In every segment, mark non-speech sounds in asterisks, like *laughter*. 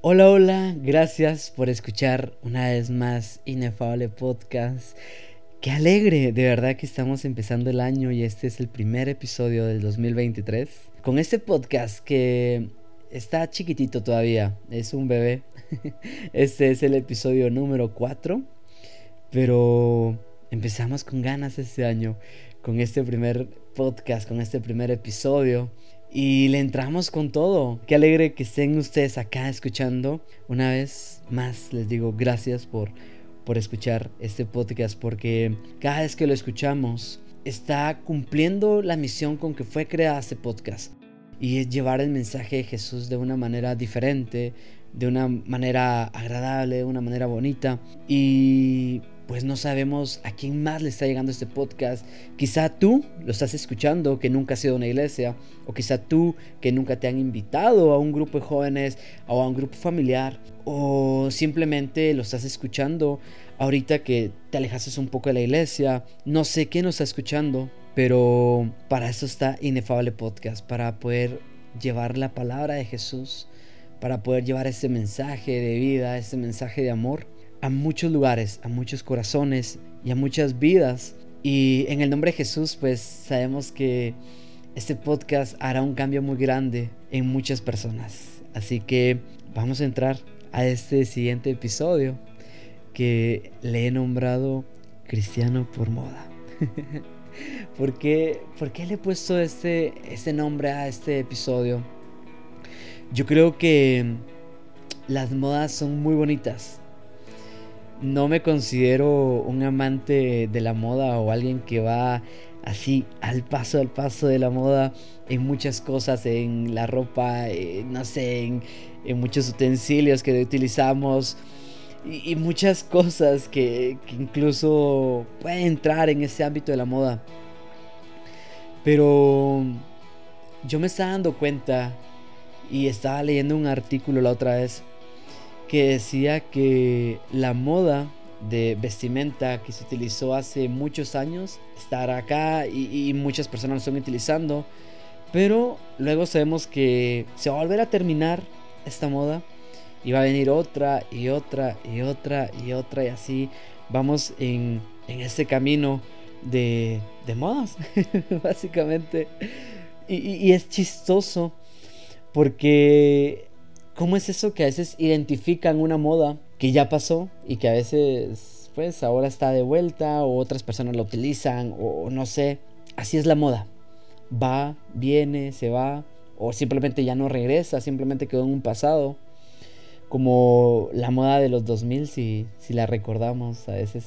Hola, hola, gracias por escuchar una vez más Inefable Podcast. Qué alegre, de verdad que estamos empezando el año y este es el primer episodio del 2023. Con este podcast que está chiquitito todavía, es un bebé. *laughs* Este es el episodio número 4, pero empezamos con ganas este año, con este primer podcast, con este primer episodio. Y le entramos con todo. Qué alegre que estén ustedes acá escuchando. Una vez más les digo gracias por, por escuchar este podcast porque cada vez que lo escuchamos está cumpliendo la misión con que fue creada este podcast. Y es llevar el mensaje de Jesús de una manera diferente, de una manera agradable, de una manera bonita. Y pues no sabemos a quién más le está llegando este podcast. Quizá tú lo estás escuchando que nunca has sido una iglesia, o quizá tú que nunca te han invitado a un grupo de jóvenes o a un grupo familiar, o simplemente lo estás escuchando ahorita que te alejaste un poco de la iglesia. No sé quién nos está escuchando, pero para eso está Inefable Podcast, para poder llevar la palabra de Jesús, para poder llevar ese mensaje de vida, ese mensaje de amor a muchos lugares, a muchos corazones y a muchas vidas. Y en el nombre de Jesús, pues sabemos que este podcast hará un cambio muy grande en muchas personas. Así que vamos a entrar a este siguiente episodio que le he nombrado Cristiano por Moda. *laughs* ¿Por, qué, ¿Por qué le he puesto este, este nombre a este episodio? Yo creo que las modas son muy bonitas no me considero un amante de la moda o alguien que va así al paso al paso de la moda en muchas cosas, en la ropa, eh, no sé, en, muchos utensilios que utilizamos y, muchas cosas que, que, incluso pueden entrar en ese ámbito de la moda. Pero yo me estaba dando cuenta y estaba leyendo un artículo la otra vez que decía que la moda de vestimenta que se utilizó hace muchos años estará acá y, muchas personas lo están utilizando. Pero luego sabemos que se va a volver a terminar esta moda y va a venir otra y otra y otra y otra y así vamos en, en este camino de, de modas, *laughs* básicamente. Y, y es chistoso porque ¿Cómo es eso que a veces identifican una moda que ya pasó y que a veces pues ahora está de vuelta o otras personas la utilizan o no sé? Así es la moda. Va, viene, se va o simplemente ya no regresa, simplemente quedó en un pasado. Como la moda de los 2000 si, si la recordamos, a veces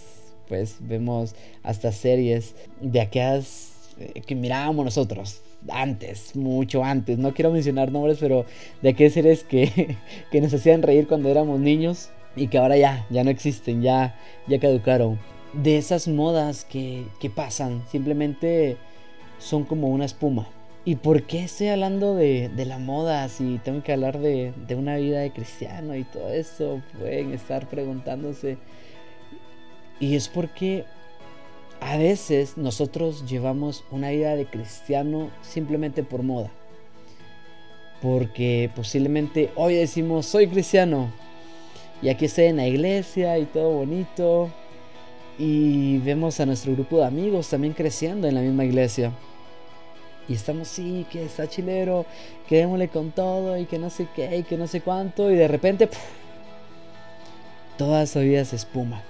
pues vemos hasta series de aquellas eh, que mirábamos nosotros, antes, mucho antes. No quiero mencionar nombres, pero de qué seres que, *laughs* que nos hacían reír cuando éramos niños y que ahora ya, ya no existen, ya, ya caducaron. De esas modas que, que pasan, simplemente son como una espuma. ¿Y por qué estoy hablando de, de, la moda si tengo que hablar de, de, una vida de cristiano y todo eso? Pueden estar preguntándose. Y es porque a veces nosotros llevamos una vida de cristiano simplemente por moda. Porque posiblemente hoy decimos soy cristiano y aquí estoy en la iglesia y todo bonito. Y vemos a nuestro grupo de amigos también creciendo en la misma iglesia. Y estamos, sí, que está chilero, quedémosle con todo y que no sé qué y que no sé cuánto. Y de repente, toda esa vida se espuma.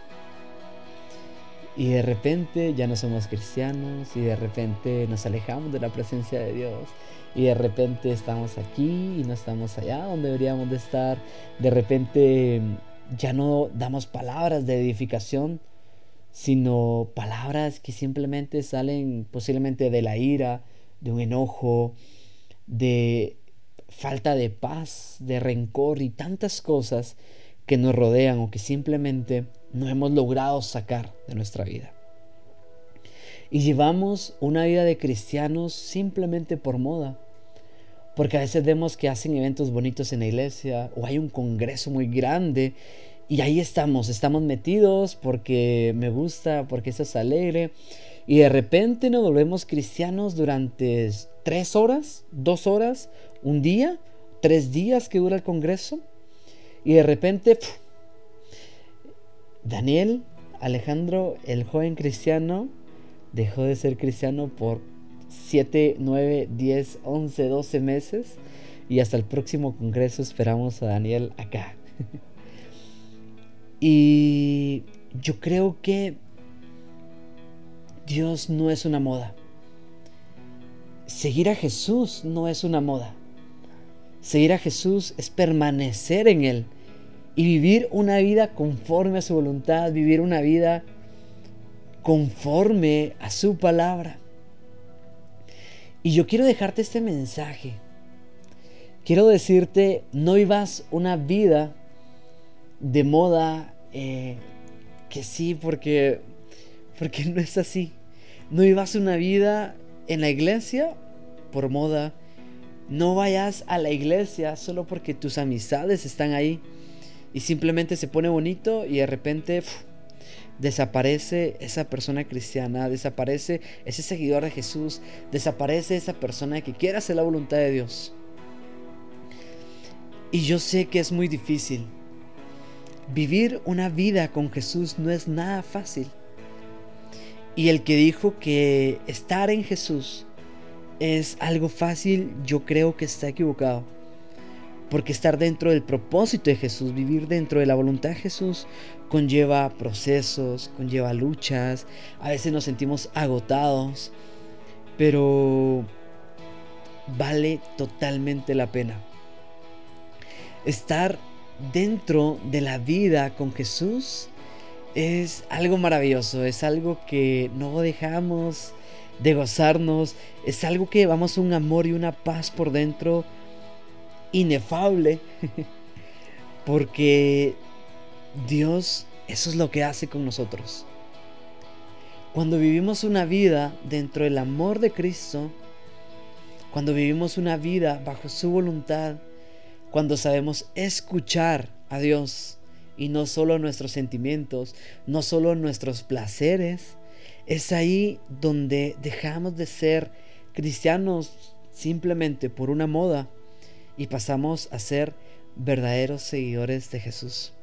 Y de repente ya no somos cristianos y de repente nos alejamos de la presencia de Dios y de repente estamos aquí y no estamos allá donde deberíamos de estar. De repente ya no damos palabras de edificación, sino palabras que simplemente salen posiblemente de la ira, de un enojo, de falta de paz, de rencor y tantas cosas que nos rodean o que simplemente no hemos logrado sacar de nuestra vida. Y llevamos una vida de cristianos simplemente por moda. Porque a veces vemos que hacen eventos bonitos en la iglesia o hay un congreso muy grande y ahí estamos, estamos metidos porque me gusta, porque eso es alegre. Y de repente nos volvemos cristianos durante tres horas, dos horas, un día, tres días que dura el congreso. Y de repente, Daniel, Alejandro, el joven cristiano, dejó de ser cristiano por 7, 9, 10, 11, 12 meses. Y hasta el próximo congreso esperamos a Daniel acá. *laughs* y yo creo que Dios no es una moda. Seguir a Jesús no es una moda. Seguir a Jesús es permanecer en Él y vivir una vida conforme a su voluntad, vivir una vida conforme a su palabra. Y yo quiero dejarte este mensaje. Quiero decirte, no vivas una vida de moda, eh, que sí, porque, porque no es así. No vivas una vida en la iglesia por moda. No vayas a la iglesia solo porque tus amistades están ahí y simplemente se pone bonito y de repente desaparece esa persona cristiana, desaparece ese seguidor de Jesús, desaparece esa persona que quiere hacer la voluntad de Dios. Y yo sé que es muy difícil. Vivir una vida con Jesús no es nada fácil. Y el que dijo que estar en Jesús es algo fácil, yo creo que está equivocado. Porque estar dentro del propósito de Jesús, vivir dentro de la voluntad de Jesús, conlleva procesos, conlleva luchas, a veces nos sentimos agotados, pero vale totalmente la pena. Estar dentro de la vida con Jesús es algo maravilloso, es algo que no dejamos de gozarnos, es algo que llevamos un amor y una paz por dentro inefable, *laughs* porque Dios eso es lo que hace con nosotros. Cuando vivimos una vida dentro del amor de Cristo, cuando vivimos una vida bajo su voluntad, cuando sabemos escuchar a Dios, y no solo nuestros sentimientos, no solo nuestros placeres. Es ahí donde dejamos de ser cristianos simplemente por una moda y pasamos a ser verdaderos seguidores de Jesús.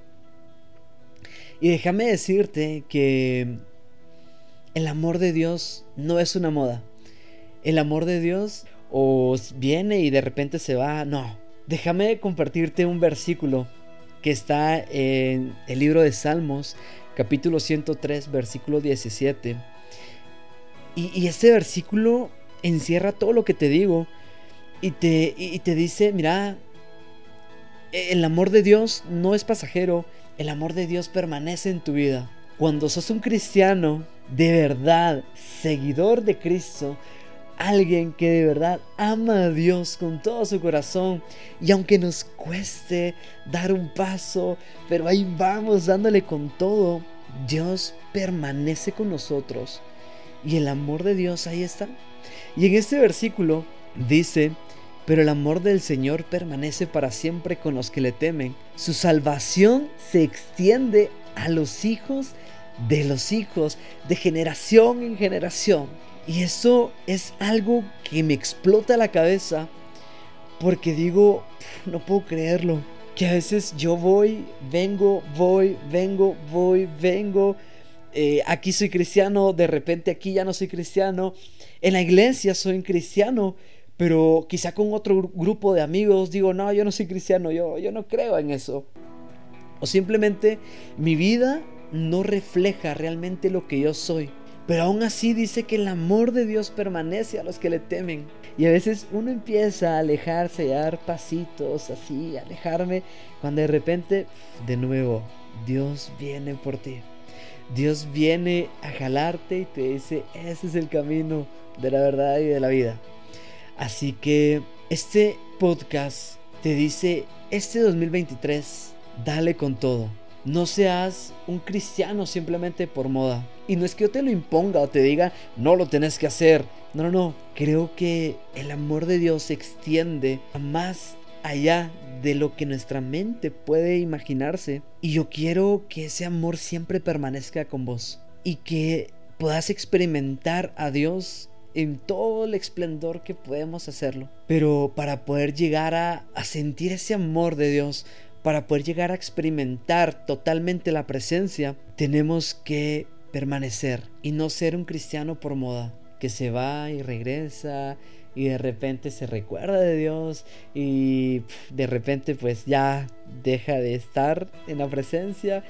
Y déjame decirte que el amor de Dios no es una moda. El amor de Dios o viene y de repente se va. No. Déjame compartirte un versículo que está en el libro de Salmos, capítulo 103, versículo 17. Y, este versículo encierra todo lo que te digo y te, y te dice, mira, el amor de Dios no es pasajero, el amor de Dios permanece en tu vida. Cuando sos un cristiano de verdad, seguidor de Cristo, alguien que de verdad ama a Dios con todo su corazón y aunque nos cueste dar un paso, pero ahí vamos dándole con todo, Dios permanece con nosotros y el amor de Dios ahí está. Y en este versículo dice, pero el amor del Señor permanece para siempre con los que le temen. Su salvación se extiende a los hijos de los hijos, de generación en generación. Y eso es algo que me explota la cabeza porque digo, no puedo creerlo. Que a veces yo voy, vengo, voy, vengo, voy, vengo. Eh, aquí soy cristiano, de repente aquí ya no soy cristiano. En la iglesia soy cristiano, pero quizá con otro grupo de amigos digo, no, yo no soy cristiano, yo, yo no creo en eso. O simplemente mi vida no refleja realmente lo que yo soy. Pero aún así dice que el amor de Dios permanece a los que le temen. Y a veces uno empieza a alejarse, a dar pasitos así, a alejarme, cuando de repente, de nuevo, Dios viene por ti. Dios viene a jalarte y te dice, ese es el camino de la verdad y de la vida. Así que este podcast te dice, este 2023, dale con todo. No seas un cristiano simplemente por moda. Y no es que yo te lo imponga o te diga, no lo tenés que hacer. No, no, no. Creo que el amor de Dios se extiende a más allá de lo que nuestra mente puede imaginarse. Y yo quiero que ese amor siempre permanezca con vos. Y que puedas experimentar a Dios en todo el esplendor que podemos hacerlo. Pero para poder llegar a, sentir ese amor de Dios, para poder llegar a experimentar totalmente la presencia, tenemos que permanecer y no ser un cristiano por moda, que se va y regresa y de repente se recuerda de Dios y de repente pues ya deja de estar en la presencia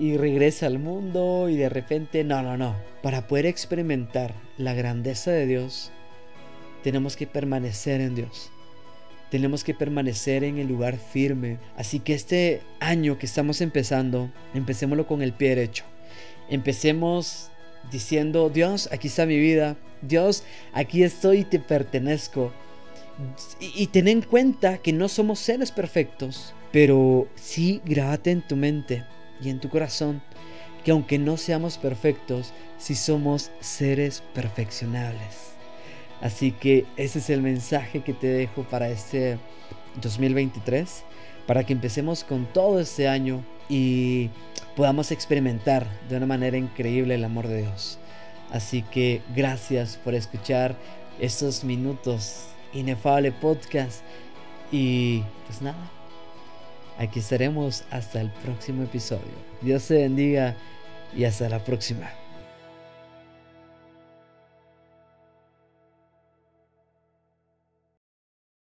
y regresa al mundo y de repente no, no, no. Para poder experimentar la grandeza de Dios, tenemos que permanecer en Dios. Tenemos que permanecer en el lugar firme. Así que este año que estamos empezando, empecémoslo con el pie derecho. Empecemos diciendo, Dios, aquí está mi vida. Dios, aquí estoy y te pertenezco. Y, y ten en cuenta que no somos seres perfectos, pero sí grábate en tu mente y en tu corazón que aunque no seamos perfectos, sí somos seres perfeccionables. Así que ese es el mensaje que te dejo para este 2023, para que empecemos con todo este año y podamos experimentar de una manera increíble el amor de Dios. Así que gracias por escuchar estos minutos inefable podcast y pues nada, aquí estaremos hasta el próximo episodio. Dios te bendiga y hasta la próxima.